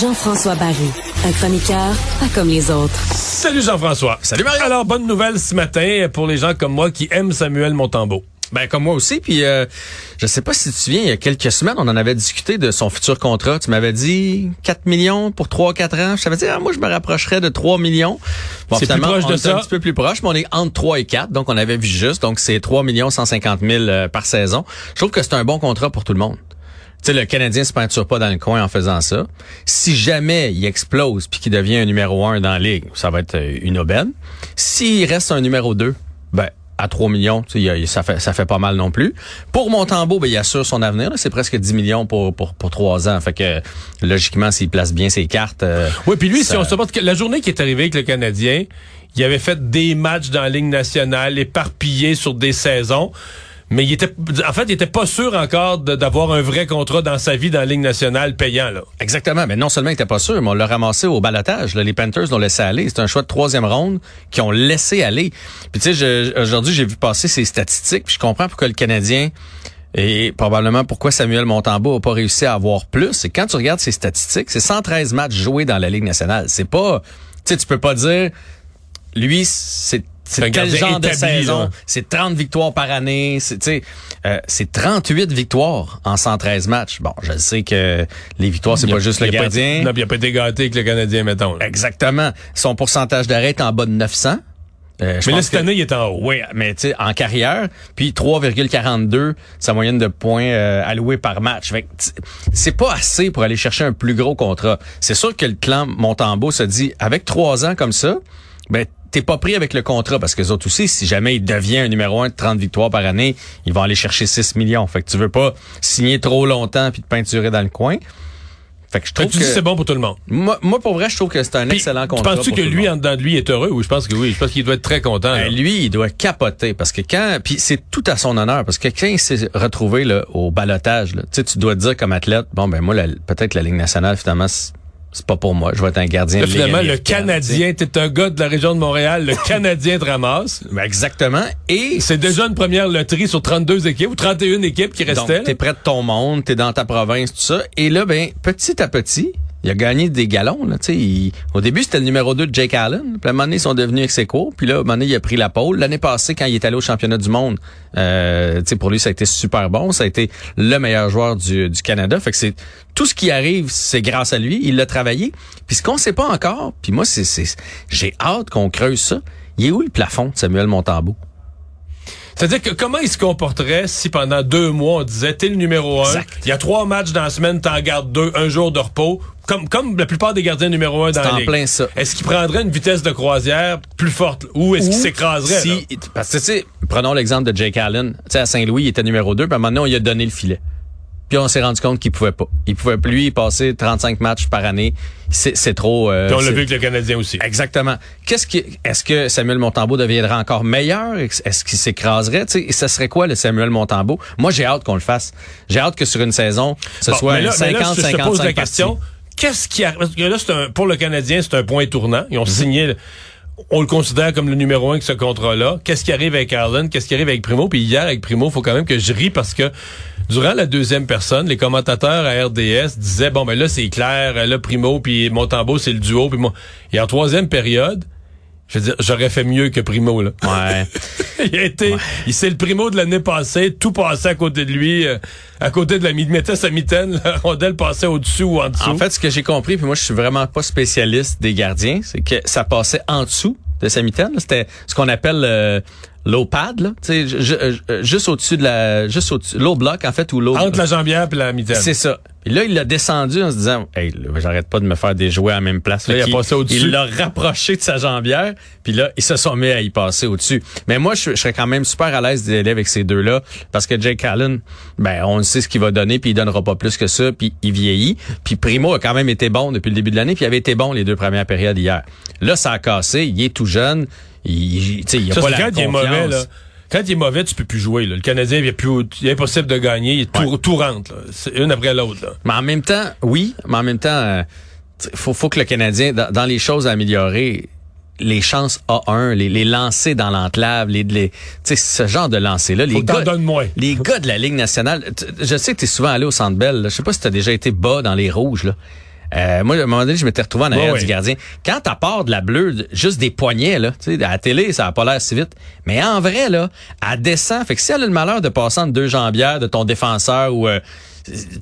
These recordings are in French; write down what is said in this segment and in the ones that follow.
Jean-François Barry, un chroniqueur pas comme les autres. Salut Jean-François. Salut Mario. Alors, bonne nouvelle ce matin pour les gens comme moi qui aiment Samuel Montambeau. Ben comme moi aussi, puis euh, je sais pas si tu te souviens, il y a quelques semaines, on en avait discuté de son futur contrat. Tu m'avais dit 4 millions pour 3-4 ans. Je t'avais dit, ah, moi je me rapprocherais de 3 millions. Bon, c'est plus proche on de est ça. un petit peu plus proche, mais on est entre 3 et 4, donc on avait vu juste. Donc c'est 3 millions 150 000 euh, par saison. Je trouve que c'est un bon contrat pour tout le monde. Tu sais, le Canadien se peinture pas dans le coin en faisant ça. Si jamais il explose puis qu'il devient un numéro un dans la ligue, ça va être euh, une aubaine. S'il reste un numéro 2, ben à 3 millions, ça fait ça fait pas mal non plus. Pour Montembeau, ben il assure son avenir, c'est presque 10 millions pour pour pour 3 ans. Fait que logiquement s'il place bien ses cartes euh, Oui, puis lui, ça- si on se porte la journée qui est arrivée avec le Canadien, il avait fait des matchs dans la Ligue nationale, éparpillés sur des saisons. Mais il était, en fait, il était pas sûr encore d'avoir un vrai contrat dans sa vie dans la Ligue nationale payant, là. Exactement. Mais non seulement il était pas sûr, mais on l'a ramassé au balotage. Les Panthers l'ont laissé aller. C'est un choix de troisième ronde qui ont laissé aller. Puis tu sais, aujourd'hui, j'ai vu passer ces statistiques. Puis je comprends pourquoi le Canadien et probablement pourquoi Samuel Montembeau a pas réussi à avoir plus. C'est quand tu regardes ces statistiques, c'est 113 matchs joués dans la Ligue nationale. C'est pas, tu sais, tu peux pas dire, lui, c'est C'est quel genre de saison? C'est 30 victoires par année. C'est, euh, c'est 38 victoires en 113 matchs. Bon, je sais que les victoires, c'est pas juste le pas gardien. non, il a pas été gâté avec le Canadien, mettons. là. Exactement. Son pourcentage d'arrêt est en bas de 900. Euh, Mais là, cette année, il est en haut. Oui, mais tu sais, en carrière, puis 3,42, sa moyenne de points euh, alloués par match. Fait que t- c'est pas assez pour aller chercher un plus gros contrat. C'est sûr que le clan Montembeau se dit, avec trois ans comme ça, ben t'es pas pris avec le contrat parce que les autres aussi, si jamais il devient un numéro un de 30 victoires par année, ils vont aller chercher 6 millions. Fait que tu veux pas signer trop longtemps puis te peinturer dans le coin. Fait que je trouve que tu que c'est bon pour tout le monde. moi, moi, pour vrai, je trouve que c'est un excellent contrat. penses-tu que lui, en dedans de lui, est heureux? Oui, je pense que oui. Je pense qu'il doit être très content. Ben, lui, il doit capoter parce que quand puis c'est tout à son honneur parce que quand il s'est retrouvé là, au balotage, là, tu sais, tu dois te dire comme athlète, bon ben moi peut-être la Ligue nationale finalement c'est pas pour moi, je vais être un gardien. Là, finalement, le Canadien, t'es un gars de la région de Montréal, le Canadien te ramasse. Ben, exactement. Et C'est déjà une première loterie sur 32 équipes ou 31 équipes qui donc restaient. là. t'es près de ton monde, t'es dans ta province, tout ça. Et là, ben petit à petit. Il a gagné des galons. Là, tu sais, il- au début, c'était le numéro 2 de Jake Allen. Puis à un moment donné, ils sont devenus ex aequo. Puis là, à un moment donné, il a pris la pole. L'année passée, quand il est allé au championnat du monde, euh, tu sais, pour lui, ça a été super bon. Ça a été le meilleur joueur du, du Canada. Fait que c'est tout ce qui arrive, c'est grâce à lui. Il l'a travaillé. Puis ce qu'on sait pas encore, puis moi, c'est, c'est j'ai hâte qu'on creuse ça. Il est où le plafond de Samuel Montambeau? C'est-à-dire que comment il se comporterait si pendant deux mois on disait t'es le numéro un, il y a trois matchs dans la semaine, t'en gardes deux, un jour de repos, comme comme la plupart des gardiens numéro un dans la en ligue. plein ça. Est-ce qu'il prendrait une vitesse de croisière plus forte? Ou est-ce qu'il s'écraserait là? si, Parce que, tu sais, prenons l'exemple de Jake Allen. Tu sais, à Saint-Louis, il était numéro 2, puis à un moment donné, on lui a donné le filet. Puis on s'est rendu compte qu'il pouvait pas. Il pouvait plus lui passer 35 matchs par année. C'est c'est trop... euh, Puis on l'a vu avec le Canadien aussi. Exactement. Qu'est-ce qui, est-ce que Samuel Montembeau deviendra encore meilleur? Est-ce qu'il s'écraserait? Tu sais, et ça serait quoi le Samuel Montembeau? Moi, j'ai hâte qu'on le fasse. J'ai hâte que sur une saison, ce Bon, soit mais là, mais là, 50, je te 55 pose la parties. Qu'est-ce qui a, parce que là, c'est un, pour le Canadien, c'est un point tournant. Ils ont signé, le- on le considère comme le numéro un avec ce contrat-là. Qu'est-ce qui arrive avec Allen? Qu'est-ce qui arrive avec Primo? Puis hier, avec Primo, faut quand même que je ris parce que durant la deuxième personne, les commentateurs à RDS disaient, bon, ben là, c'est clair, là, Primo puis Montembeau, c'est le duo. Puis moi, et en troisième période, Je veux dire, j'aurais fait mieux que Primo, là. Ouais. il a été, il c'est le Primo de l'année passée, tout passait à côté de lui, euh, à côté de la il mettait sa mitaine, la rondelle passait au-dessus ou en dessous. En fait, ce que j'ai compris, puis moi, je suis vraiment pas spécialiste des gardiens, c'est que ça passait en dessous de sa mitaine. C'était ce qu'on appelle euh, low pad, là. Tu sais, euh, juste au-dessus de la, juste au-dessus, low block, en fait, ou low. Entre la jambière et la mitaine. C'est ça. Là, il l'a descendu en se disant, hey, j'arrête pas de me faire des jouets à la même place. Là, il a passé au-dessus. Il l'a rapproché de sa jambière, puis là, ils se sont mis à y passer au-dessus. Mais moi, je, je serais quand même super à l'aise d'y aller avec ces deux-là, parce que Jake Allen, ben, on sait ce qu'il va donner, puis il donnera pas plus que ça, puis il vieillit. Puis Primo a quand même été bon depuis le début de l'année, puis il avait été bon les deux premières périodes hier. Là, ça a cassé, il est tout jeune, il, il, tu sais, il a Ça, pas la quand il est mauvais, là. Quand il est mauvais, tu peux plus jouer. Là. Le Canadien, il est, plus, il est impossible de gagner. Il est tout, tout rentre. là. C'est une après l'autre. là. Mais en même temps, oui, mais en même temps, euh, faut, faut que le Canadien, dans, dans les choses à améliorer, les chances A1, les, les lancers dans l'enclave, les, les ce genre de lancers-là, Faut les gars, moins. les gars de la Ligue nationale, je sais que tu es souvent allé au Centre Bell, là. je sais pas si tu as déjà été bas dans les rouges. Là. Euh, moi, à un moment donné, je m'étais retrouvé en arrière du gardien. Quand t'as part de la bleue, juste des poignets, là, tu sais, à la télé, ça a pas l'air si vite. Mais en vrai, là, elle descend. Fait que si elle a le malheur de passer entre deux jambières de ton défenseur ou euh,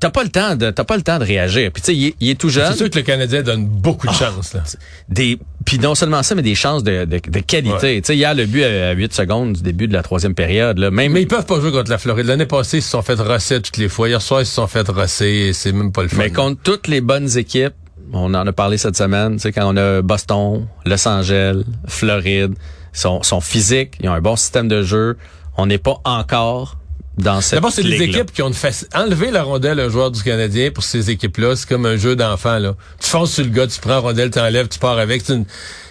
t'as pas le temps de t'as pas le temps de réagir. Puis tu sais, il, est- il est tout jeune. C'est sûr que le Canadien donne beaucoup de chance. Là. Des puis non seulement ça, mais des chances de, de, de qualité. Tu sais, hier le but à 8 secondes du début de la troisième période. Là, même Mais ils peuvent pas jouer contre la Floride. L'année passée, ils se sont fait rosser toutes les fois. Hier soir, ils se sont fait rosser. et C'est même pas le fun. Mais contre toutes les bonnes équipes, on en a parlé cette semaine, tu sais, quand on a Boston, Los Angeles, Floride, ils sont, sont physiques, ils ont un bon système de jeu. On n'est pas encore dans cette D'abord, c'est des équipes qui ont une faci- enlever la rondelle à un joueur du Canadien pour ces équipes-là, c'est comme un jeu d'enfant. là. Tu fonces sur le gars, tu prends la rondelle, tu enlèves, tu pars avec. C'est une-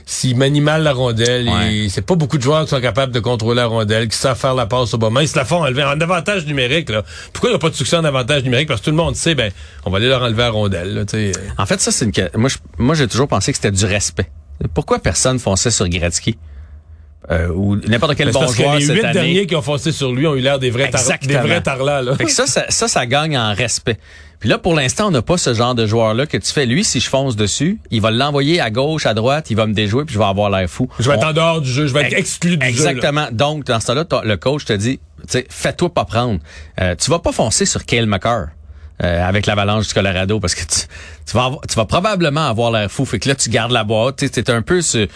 S'il manie mal la rondelle, Ouais. c'est pas beaucoup de joueurs qui sont capables de contrôler la rondelle, qui savent faire la passe au moment. Ils se la font enlever en avantage numérique. Là. Pourquoi il n'y a pas de succès en avantage numérique? Parce que tout le monde sait, ben, on va aller leur enlever la rondelle. Là, sais. En fait, ça, c'est une. moi, j'ai toujours pensé que c'était du respect. Pourquoi personne fonçait sur Gretzky? Euh, ou n'importe quel bon parce que joueur les huit derniers qui ont foncé sur lui ont eu l'air des vrais, des Exactement. vrais tarlats. Là. Fait que ça, ça, ça, ça gagne en respect. Puis là, pour l'instant, on n'a pas ce genre de joueur-là que tu fais. Lui, si je fonce dessus, il va l'envoyer à gauche, à droite, il va me déjouer, puis je vais avoir l'air fou. Je vais être en dehors du jeu, je vais être exclu du jeu. Exactement. Donc, dans ce temps-là, le coach te dit, fais-toi pas prendre. Euh, tu vas pas foncer sur Kale McCarr. Euh, avec l'avalanche du Colorado parce que tu, tu vas avoir- tu vas probablement avoir l'air fou fait que là tu gardes la boîte tu es un peu ce-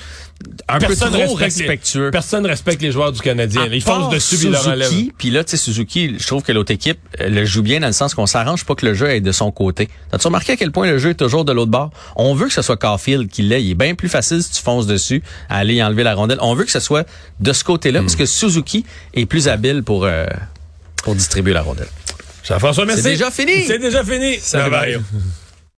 un peu trop respecte les- respectueux personne respecte les joueurs du Canadien. à. Ils foncent dessus. Suzuki, puis là, tu sais, Suzuki, je trouve que l'autre équipe euh, le joue bien dans le sens qu'on s'arrange pas que le jeu aille de son côté. T'as-tu remarqué à quel point le jeu est toujours de l'autre bord? On veut que ce soit Caulfield qui l'ait. Il est bien plus facile si tu fonces dessus à aller y enlever la rondelle. On veut que ce soit de ce côté-là parce que Suzuki est plus habile pour, euh, pour distribuer la rondelle. Jean-François, merci. C'est déjà fini. C'est déjà fini. Salut. Mario.